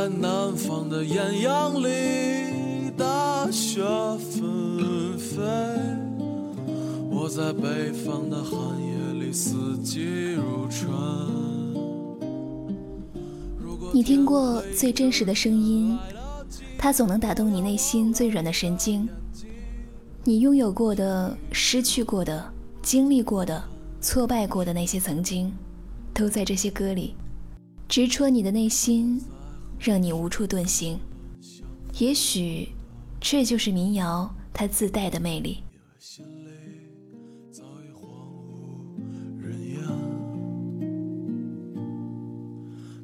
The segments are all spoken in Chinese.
在南方的艳阳里，大雪纷飞；我在北方的寒夜里，四季如春。你听过最真实的声音，它总能打动你内心最软的神经。你拥有过的、失去过的、经历过的、挫败过的那些曾经，都在这些歌里。直戳你的内心，让你无处遁形。也许，这就是民谣它自带的魅力。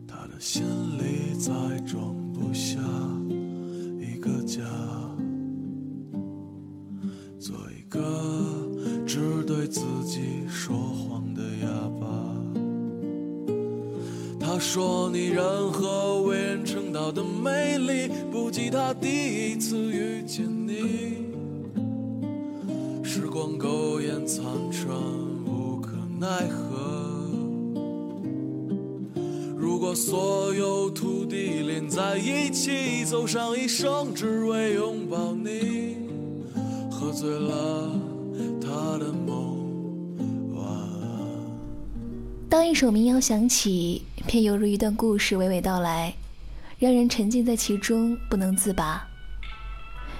他的心里再装不下一个家，做一个只对自己说谎他说：“你任何为人称道的美丽，不及他第一次遇见你。时光苟延残喘，无可奈何。如果所有土地连在一起，走上一生，只为拥抱你，喝醉了他的梦，晚安。”当一首民谣响起。便犹如一段故事娓娓道来，让人沉浸在其中不能自拔。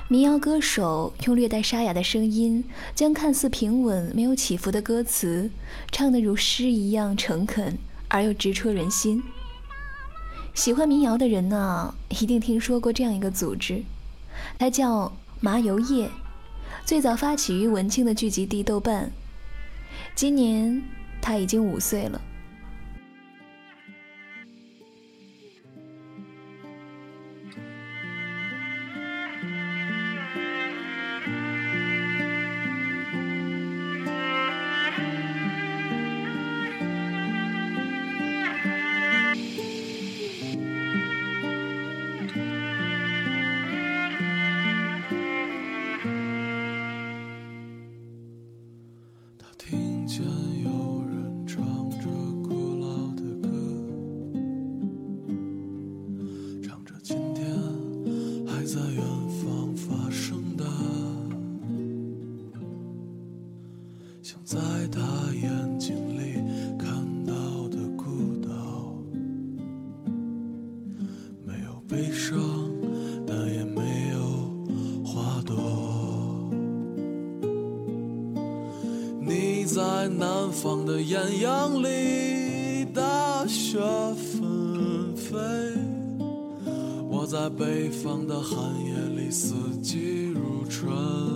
民谣歌手用略带沙哑的声音，将看似平稳没有起伏的歌词，唱得如诗一样诚恳而又直戳人心。喜欢民谣的人呢，一定听说过这样一个组织，它叫麻油叶，最早发起于文青的聚集地豆瓣。今年他已经五岁了。南方的艳阳里，大雪纷飞；我在北方的寒夜里，四季如春。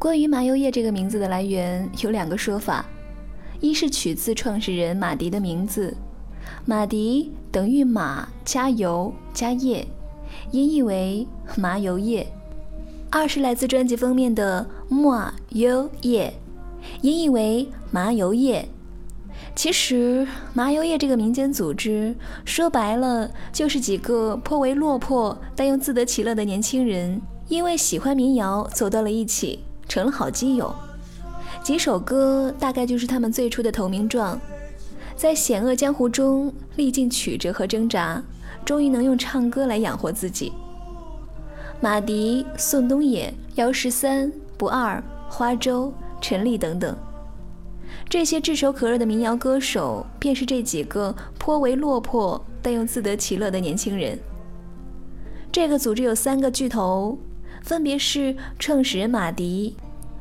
关于麻油叶这个名字的来源有两个说法，一是取自创始人马迪的名字，马迪等于马加油加叶，音译为麻油叶；二是来自专辑封面的马油叶，音译为麻油叶。其实，麻油叶这个民间组织，说白了就是几个颇为落魄但又自得其乐的年轻人，因为喜欢民谣走到了一起，成了好基友。几首歌大概就是他们最初的投名状，在险恶江湖中历尽曲折和挣扎，终于能用唱歌来养活自己。马迪、宋冬野、姚十三、不二、花粥、陈粒等等。这些炙手可热的民谣歌手，便是这几个颇为落魄但又自得其乐的年轻人。这个组织有三个巨头，分别是创始人马迪，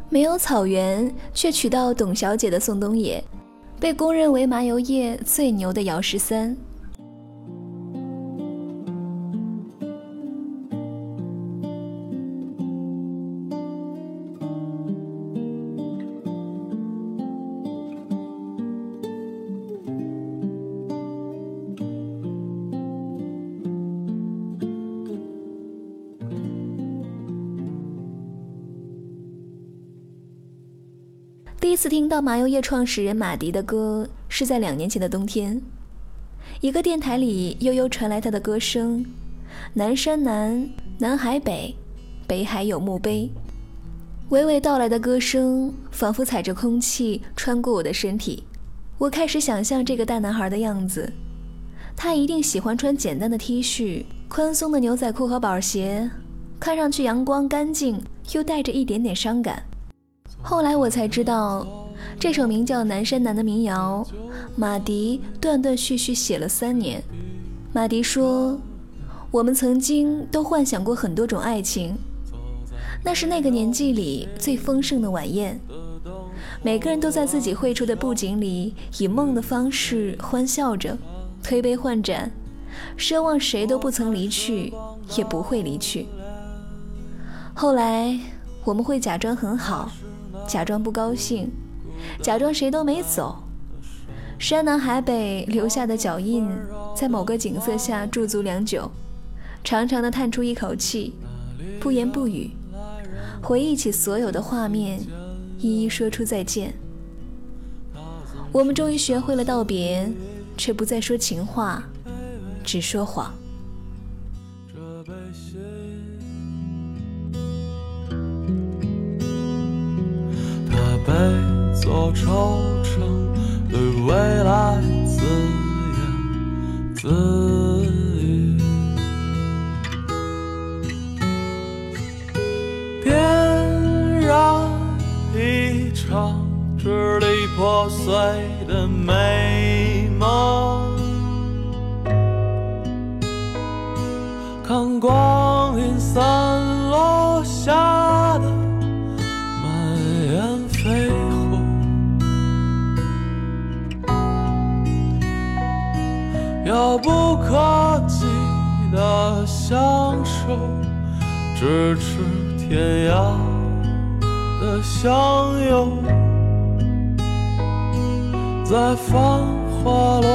没有草原却娶到董小姐的宋冬野，被公认为麻油叶最牛的姚十三。第一次听到麻油叶创始人马迪的歌，是在两年前的冬天。一个电台里悠悠传来他的歌声：“南山南，南海北，北海有墓碑。”娓娓道来的歌声，仿佛踩着空气穿过我的身体。我开始想象这个大男孩的样子，他一定喜欢穿简单的 T 恤、宽松的牛仔裤和板鞋，看上去阳光干净，又带着一点点伤感。后来我才知道，这首名叫《南山南》的民谣，马迪断断续续写了三年。马迪说：“我们曾经都幻想过很多种爱情，那是那个年纪里最丰盛的晚宴。每个人都在自己绘出的布景里，以梦的方式欢笑着，推杯换盏，奢望谁都不曾离去，也不会离去。后来我们会假装很好。”假装不高兴，假装谁都没走。山南海北留下的脚印，在某个景色下驻足良久，长长的叹出一口气，不言不语，回忆起所有的画面，一一说出再见。我们终于学会了道别，却不再说情话，只说谎。每座愁城，对未来自言自语，点燃一场支离破碎的美梦，咫尺天涯的相拥，在繁华落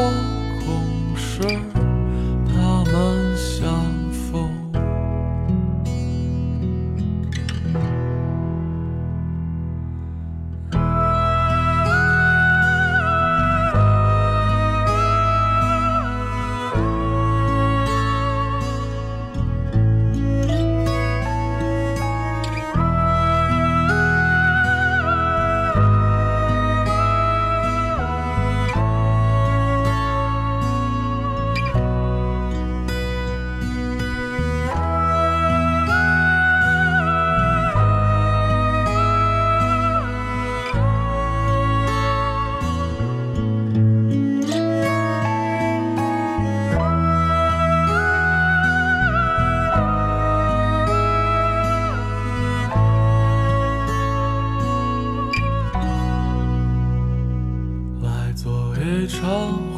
一场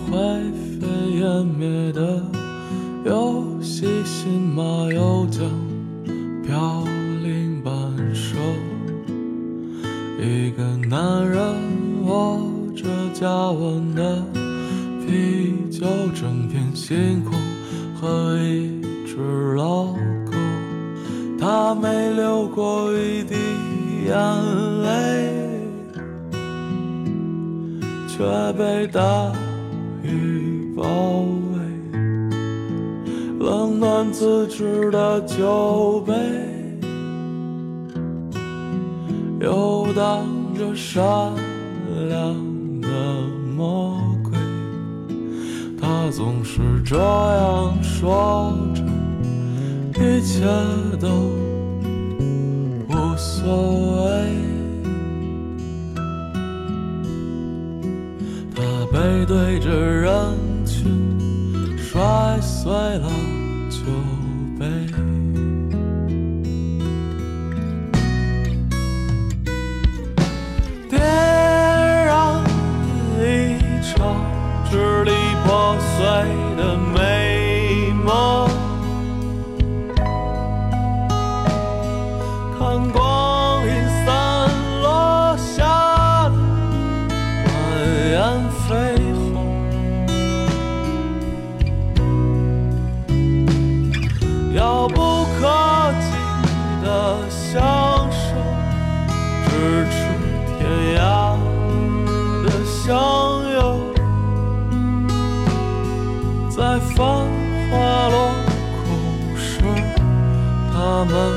灰飞烟灭的游戏，新马又将，飘零半生。一个男人握着加温的啤酒，整片星空和一只老狗，他没流过一滴眼。却被大雨包围。冷暖自知的酒杯，游荡着善良的魔鬼。他总是这样说着。一切都无所谓。背对着人群，摔碎了也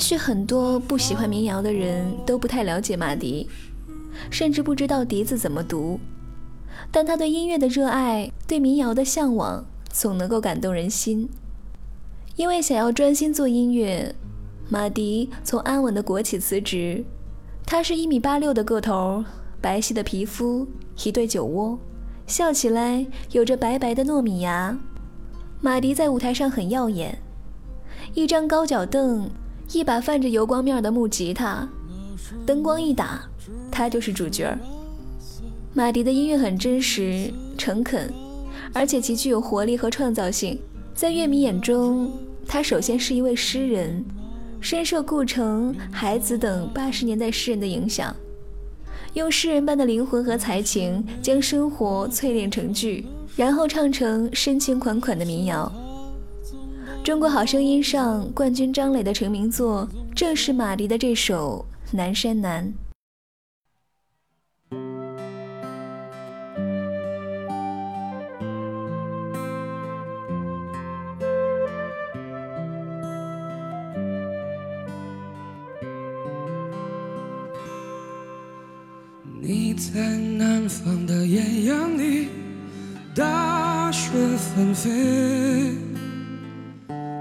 许很多不喜欢民谣的人都不太了解马迪，甚至不知道笛子怎么读。但他对音乐的热爱，对民谣的向往，总能够感动人心。因为想要专心做音乐，马迪从安稳的国企辞职。他是一米八六的个头，白皙的皮肤，一对酒窝，笑起来有着白白的糯米牙。马迪在舞台上很耀眼，一张高脚凳。一把泛着油光面的木吉他，灯光一打，他就是主角。马迪的音乐很真实、诚恳，而且极具有活力和创造性。在乐迷眼中，他首先是一位诗人，深受顾城、海子等八十年代诗人的影响，用诗人般的灵魂和才情，将生活淬炼成句，然后唱成深情款款的民谣。中国好声音上冠军张磊的成名作，正是马迪的这首《南山南》。你在南方的艳阳里，大雪纷飞。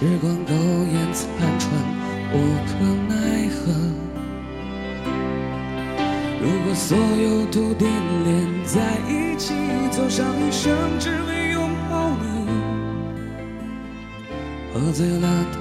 时光苟延残喘，无可奈何。如果所有都点连在一起，走上一生只为拥抱你。喝醉了他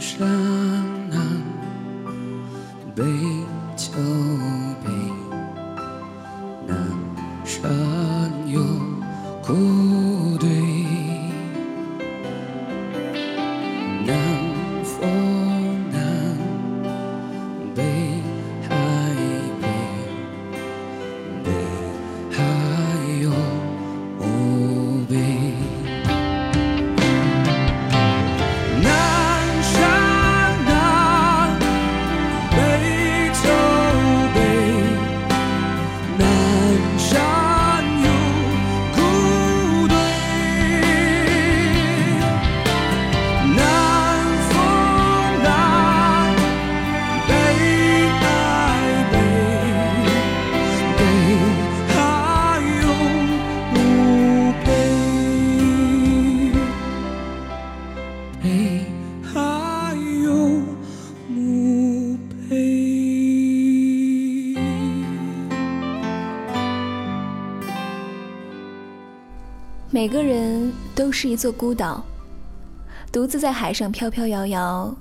山南，北秋北，南山。是一座孤岛，独自在海上飘飘摇摇。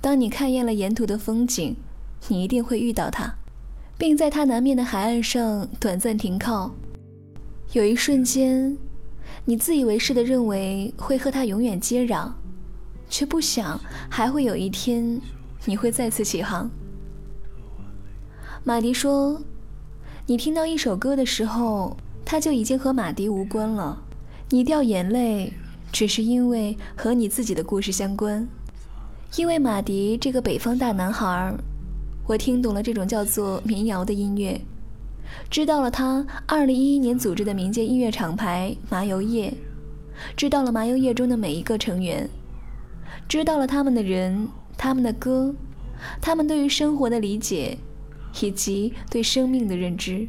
当你看厌了沿途的风景，你一定会遇到它，并在它南面的海岸上短暂停靠。有一瞬间，你自以为是的认为会和它永远接壤，却不想还会有一天你会再次起航。马迪说：“你听到一首歌的时候，它就已经和马迪无关了。你掉眼泪，只是因为和你自己的故事相关。因为马迪这个北方大男孩，我听懂了这种叫做民谣的音乐，知道了他2011年组织的民间音乐厂牌麻油叶，知道了麻油叶中的每一个成员，知道了他们的人、他们的歌、他们对于生活的理解，以及对生命的认知。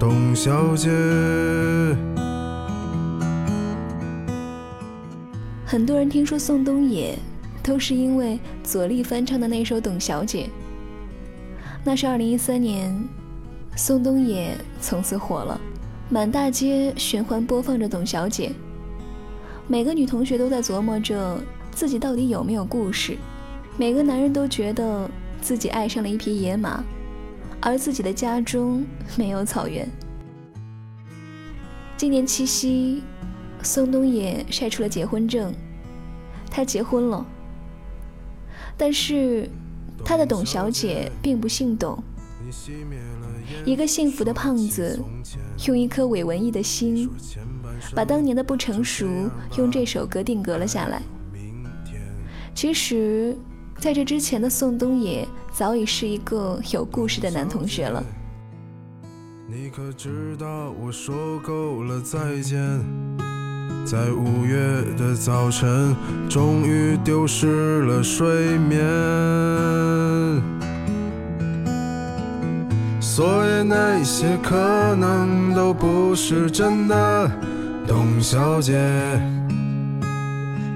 董小姐。很多人听说宋冬野，都是因为左立翻唱的那首《董小姐》。那是二零一三年，宋冬野从此火了，满大街循环播放着《董小姐》。每个女同学都在琢磨着自己到底有没有故事，每个男人都觉得自己爱上了一匹野马，而自己的家中没有草原。今年七夕。宋冬野晒出了结婚证，他结婚了。但是，他的董小姐并不姓董。一个幸福的胖子，用一颗伪文艺的心，把当年的不成熟用这首歌定格了下来。其实，在这之前的宋冬野早已是一个有故事的男同学了。你可知道我说够了再见？在五月的早晨，终于丢失了睡眠。所以那些可能都不是真的，董小姐，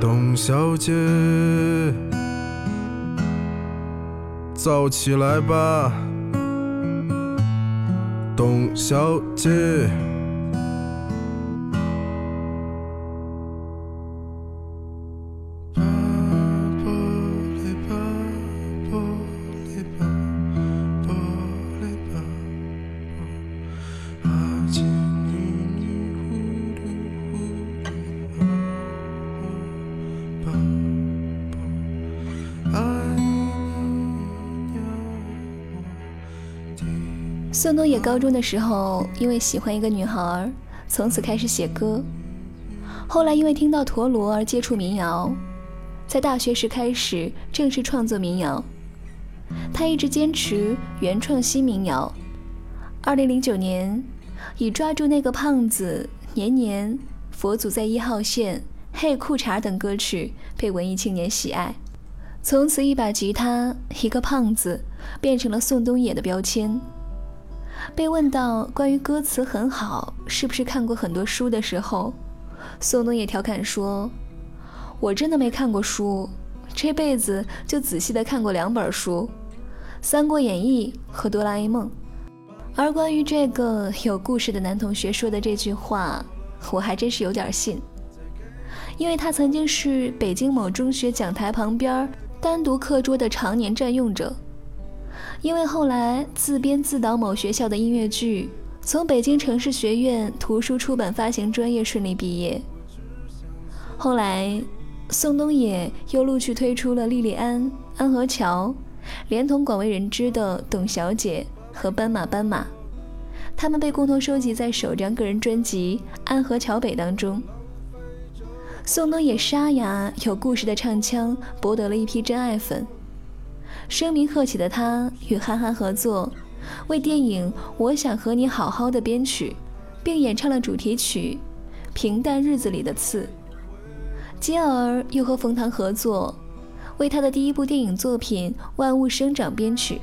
董小姐，走起来吧。董小姐。高中的时候，因为喜欢一个女孩，从此开始写歌。后来因为听到陀螺而接触民谣，在大学时开始正式创作民谣。他一直坚持原创新民谣。二零零九年，以《抓住那个胖子》《年年》《佛祖在一号线》《嘿裤衩》等歌曲被文艺青年喜爱。从此，一把吉他，一个胖子，变成了宋冬野的标签。被问到关于歌词很好，是不是看过很多书的时候，宋冬野调侃说：“我真的没看过书，这辈子就仔细的看过两本书，《三国演义》和《哆啦 A 梦》。”而关于这个有故事的男同学说的这句话，我还真是有点信，因为他曾经是北京某中学讲台旁边单独课桌的常年占用者。因为后来自编自导某学校的音乐剧，从北京城市学院图书出版发行专业顺利毕业。后来，宋冬野又陆续推出了《莉莉安》《安河桥》，连同广为人知的《董小姐》和《斑马斑马》，他们被共同收集在首张个人专辑《安河桥北》当中。宋冬野沙哑有故事的唱腔，博得了一批真爱粉。声名鹤起的他与韩寒合作，为电影《我想和你好好的》编曲，并演唱了主题曲《平淡日子里的刺》。接而又和冯唐合作，为他的第一部电影作品《万物生长》编曲，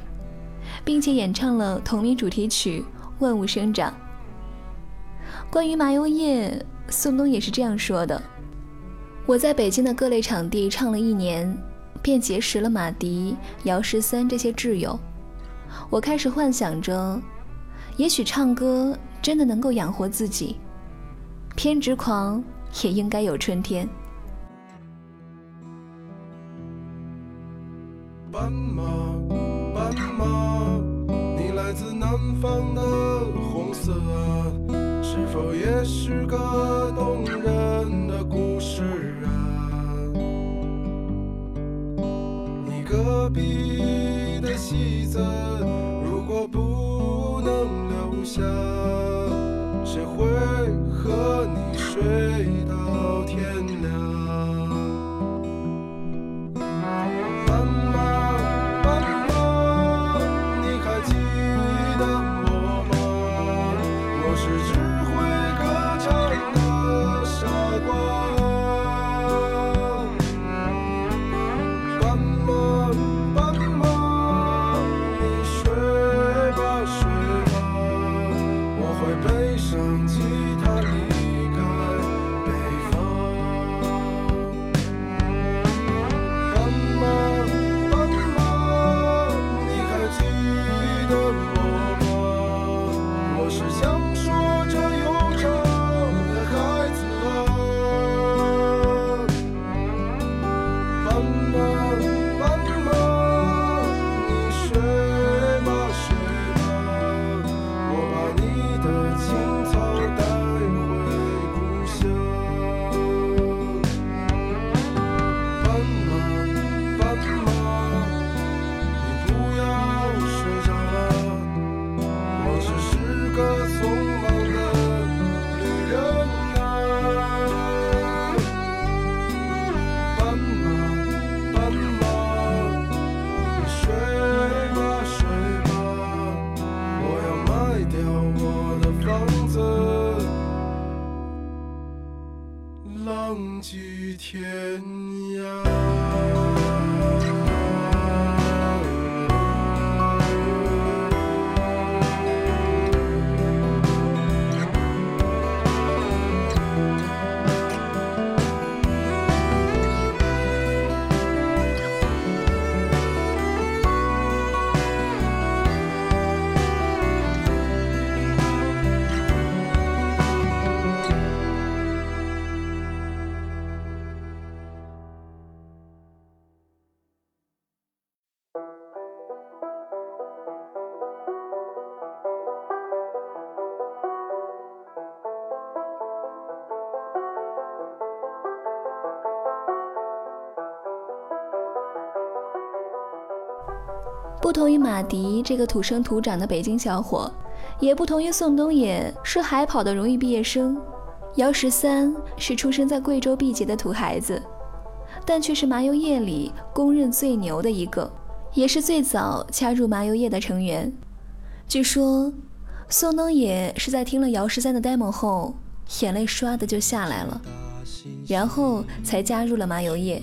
并且演唱了同名主题曲《万物生长》。关于麻油叶，宋冬野是这样说的：“我在北京的各类场地唱了一年。”便结识了马迪、姚十三这些挚友。我开始幻想着，也许唱歌真的能够养活自己。偏执狂也应该有春天。斑马，斑马，你来自南方的红色，是否也是个动人戏子，如果不能留下，谁会和你睡？同于马迪这个土生土长的北京小伙，也不同于宋冬野是海跑的荣誉毕业生，姚十三是出生在贵州毕节的土孩子，但却是麻油叶里公认最牛的一个，也是最早加入麻油叶的成员。据说，宋冬野是在听了姚十三的 demo 后，眼泪唰的就下来了，然后才加入了麻油叶。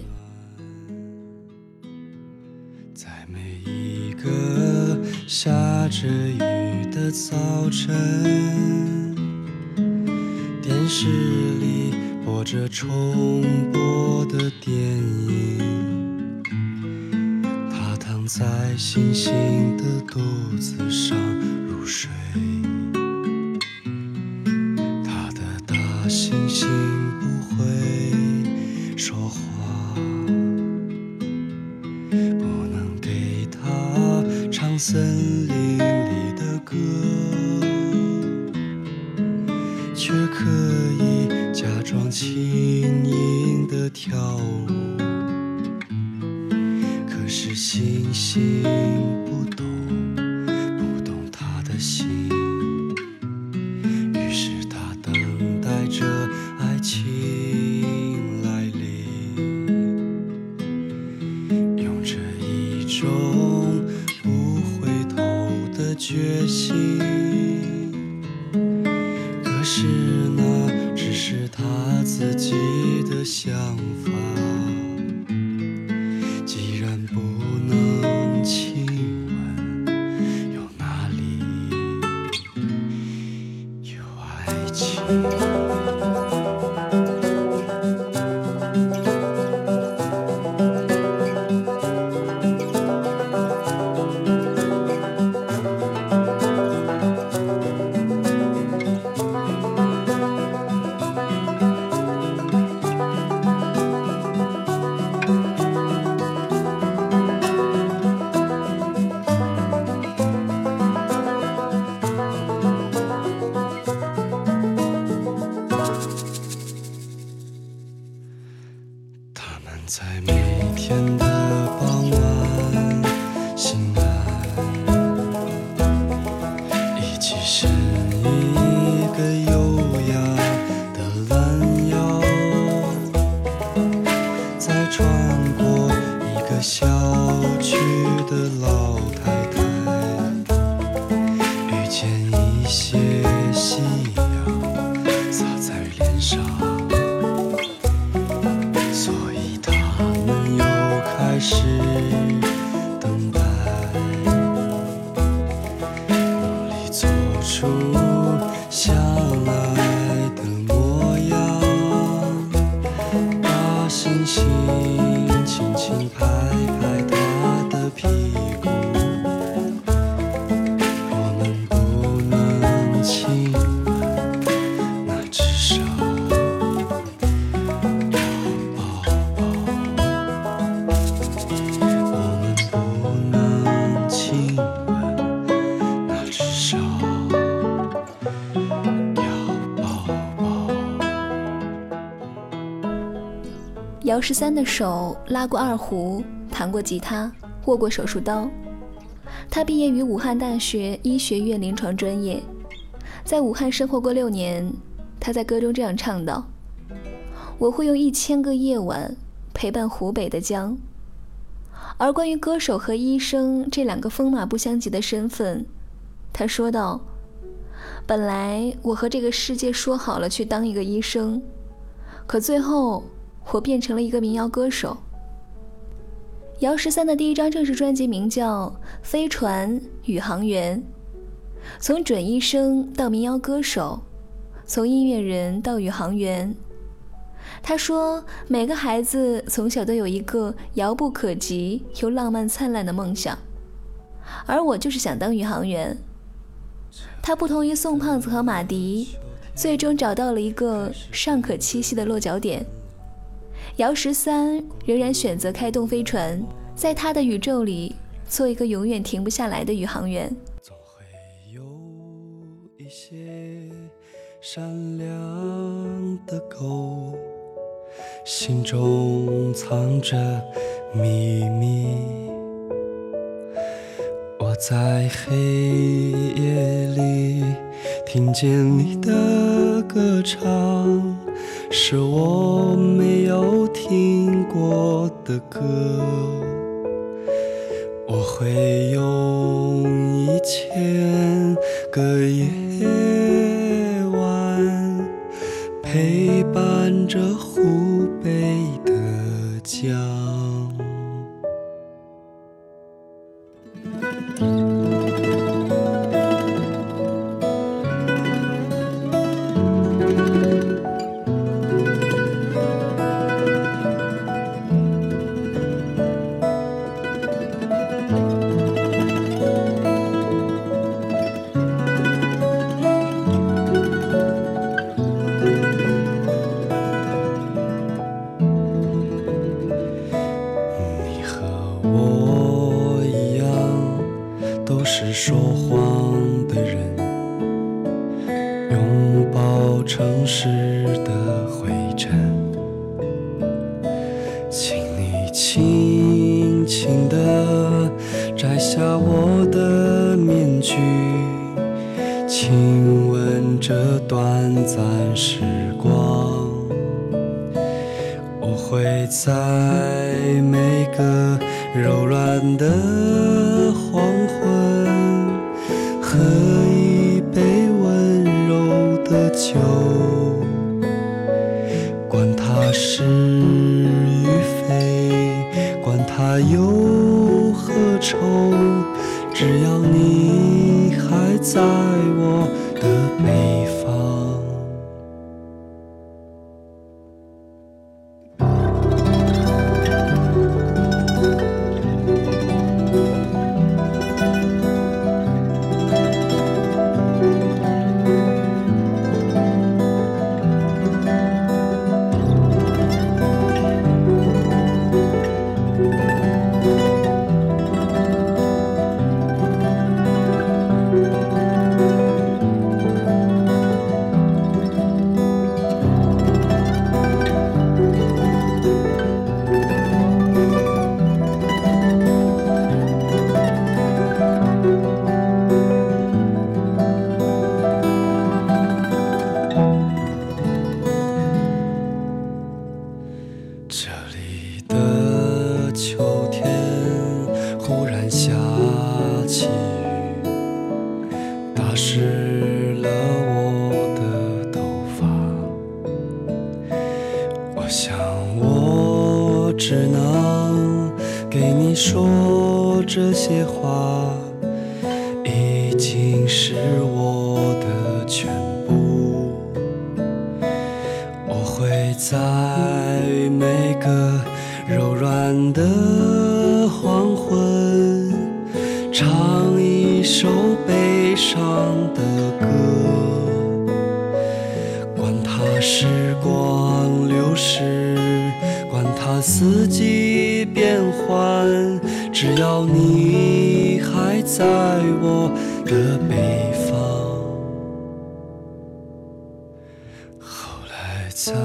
个下着雨的早晨，电视里播着重播的电影，他躺在星星的肚子上入睡，他的大猩猩森林姚十三的手拉过二胡，弹过吉他，握过手术刀。他毕业于武汉大学医学院临床专业，在武汉生活过六年。他在歌中这样唱道：“我会用一千个夜晚陪伴湖北的江。”而关于歌手和医生这两个风马不相及的身份，他说道：“本来我和这个世界说好了去当一个医生，可最后……”我变成了一个民谣歌手。姚十三的第一张正式专辑名叫《飞船宇航员》，从准医生到民谣歌手，从音乐人到宇航员。他说，每个孩子从小都有一个遥不可及又浪漫灿烂的梦想，而我就是想当宇航员。他不同于宋胖子和马迪，最终找到了一个尚可栖息的落脚点。姚十三仍然选择开动飞船，在他的宇宙里做一个永远停不下来的宇航员。总会有一些善良的狗，心中藏着秘密。我在黑夜里听见你的歌唱。是我没有听过的歌，我会用一千个夜晚陪伴着湖北的江。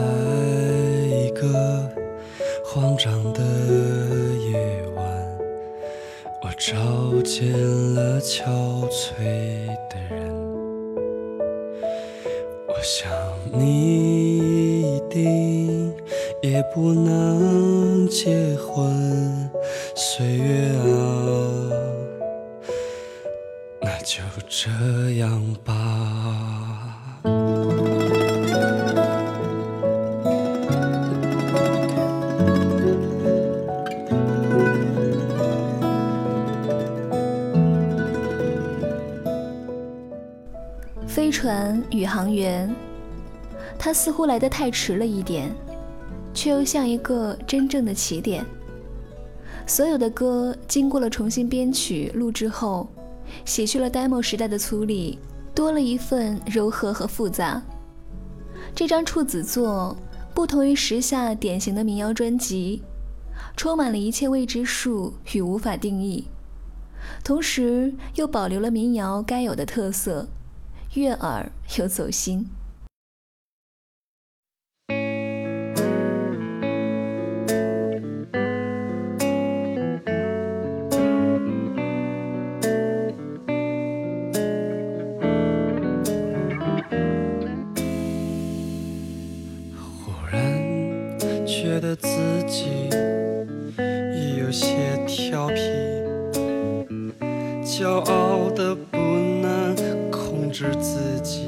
在一个慌张的夜晚我找见了憔悴的人。我想你一定也不能结婚岁月啊那就这乎来得太迟了一点，却又像一个真正的起点。所有的歌经过了重新编曲录制后，洗去了 demo 时代的粗粝，多了一份柔和和复杂。这张处子作不同于时下典型的民谣专辑，充满了一切未知数与无法定义，同时又保留了民谣该有的特色，悦耳又走心。的自己也有些调皮，骄傲的不能控制自己。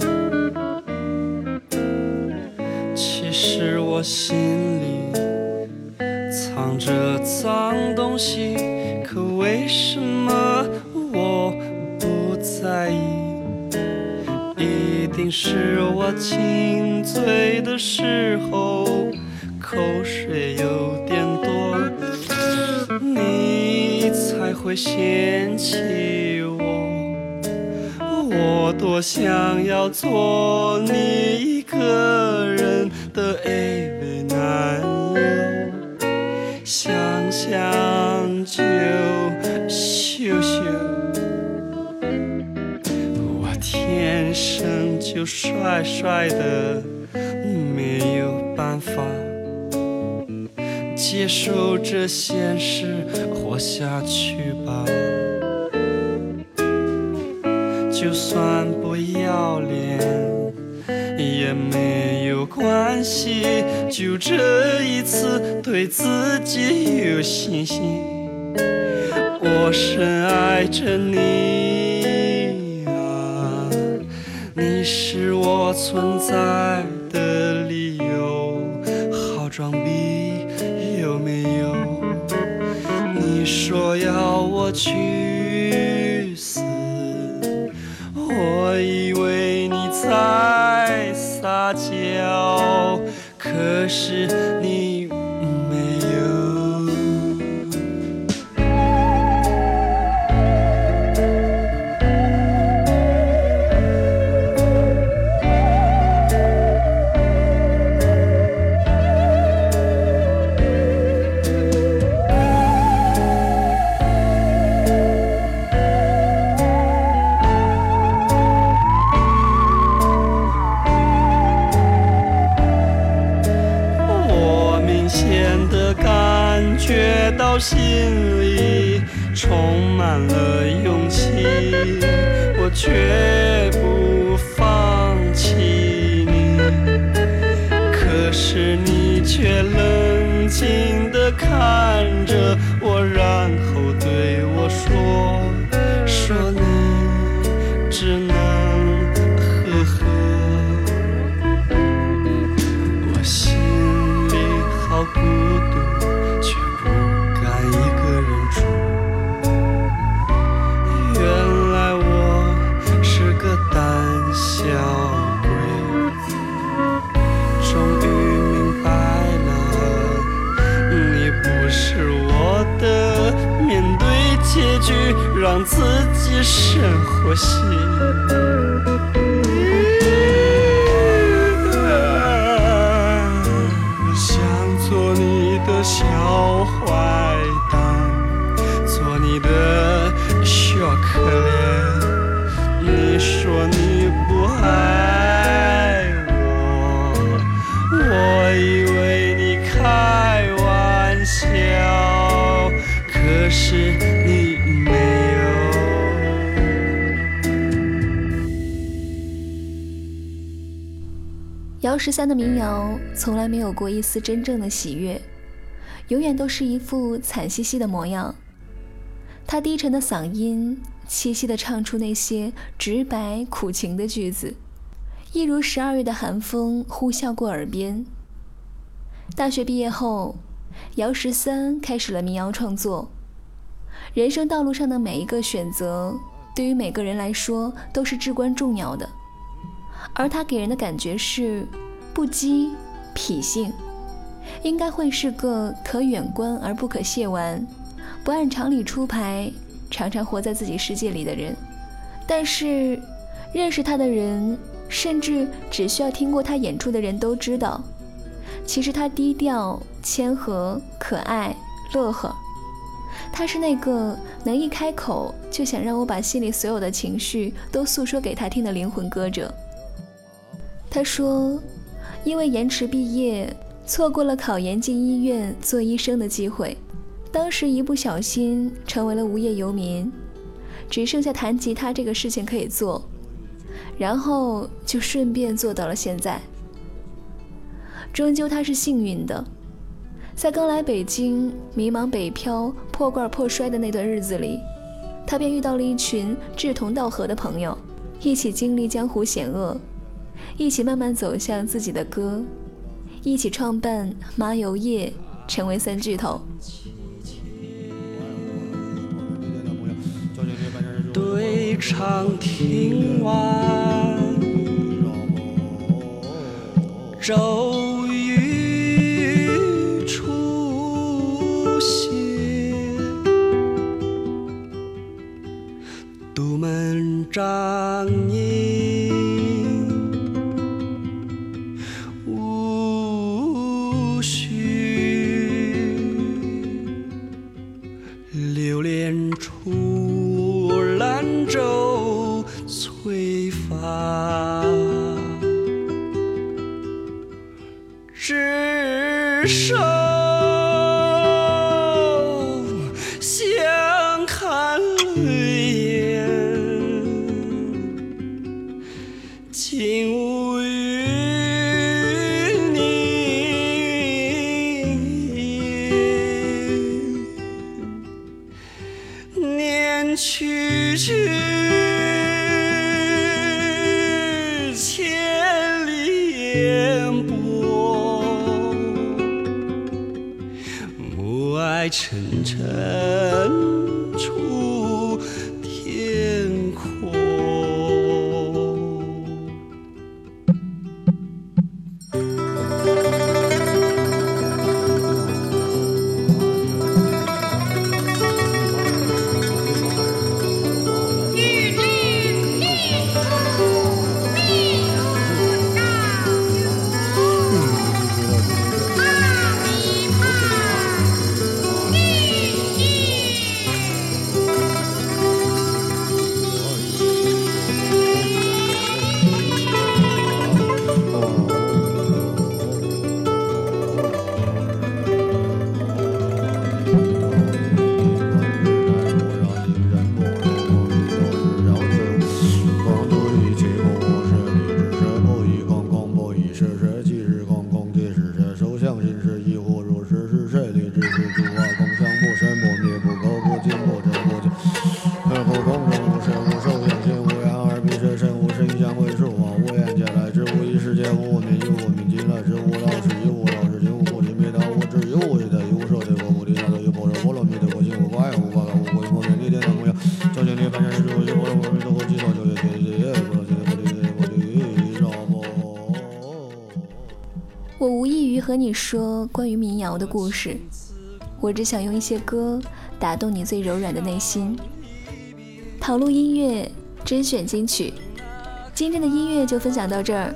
其实我心里藏着脏东西，可为什么我不在意？一定是我轻醉的时候。口水有点多，你才会嫌弃我。我多想要做你一个人的 AV 男友，想想就羞羞。我天生就帅帅的，没有办法接受这现实，活下去吧。就算不要脸也没有关系，就这一次对自己有信心。我深爱着你啊。你是我存在的理由，好装逼说要我去死，我以为你在撒娇，可是十三的民谣从来没有过一丝真正的喜悦，永远都是一副惨兮兮的模样。他低沉的嗓音，凄凄地唱出那些直白苦情的句子，一如十二月的寒风呼啸过耳边。大学毕业后，姚十三开始了民谣创作。人生道路上的每一个选择，对于每个人来说都是至关重要的。而他给人的感觉是不羁、痞性，应该会是个可远观而不可亵玩，不按常理出牌，常常活在自己世界里的人。但是，认识他的人，甚至只需要听过他演出的人都知道，其实他低调、谦和、可爱、乐呵。他是那个能一开口就想让我把心里所有的情绪都诉说给他听的灵魂歌者。他说，因为延迟毕业，错过了考研进医院做医生的机会，当时一不小心成为了无业游民，只剩下弹吉他这个事情可以做，然后就顺便做到了现在。终究他是幸运的。在刚来北京、迷茫北漂、破罐破摔的那段日子里，他便遇到了一群志同道合的朋友，一起经历江湖险恶，一起慢慢走向自己的歌，一起创办麻油叶，成为三巨头。对唱听完，周。张和你说关于民谣的故事，我只想用一些歌打动你最柔软的内心。陶路音乐甄选金曲，今天的音乐就分享到这儿。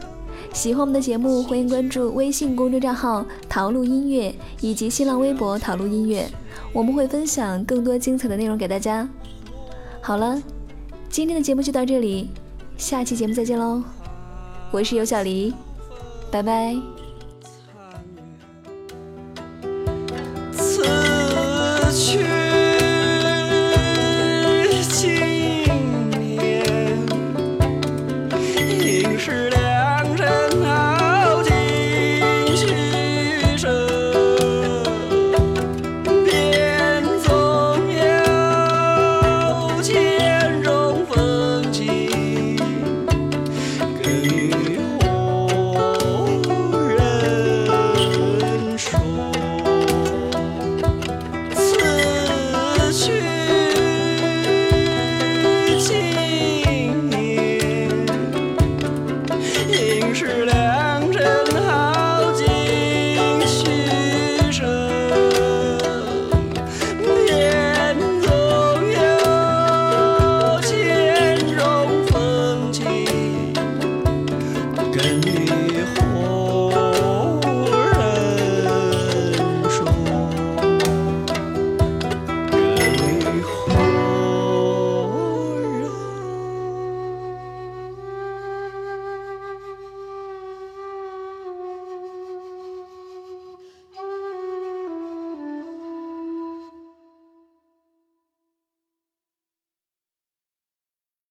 喜欢我们的节目，欢迎关注微信公众账号“陶路音乐”以及新浪微博“陶路音乐”，我们会分享更多精彩的内容给大家。好了，今天的节目就到这里，下期节目再见喽！我是尤小黎，拜拜。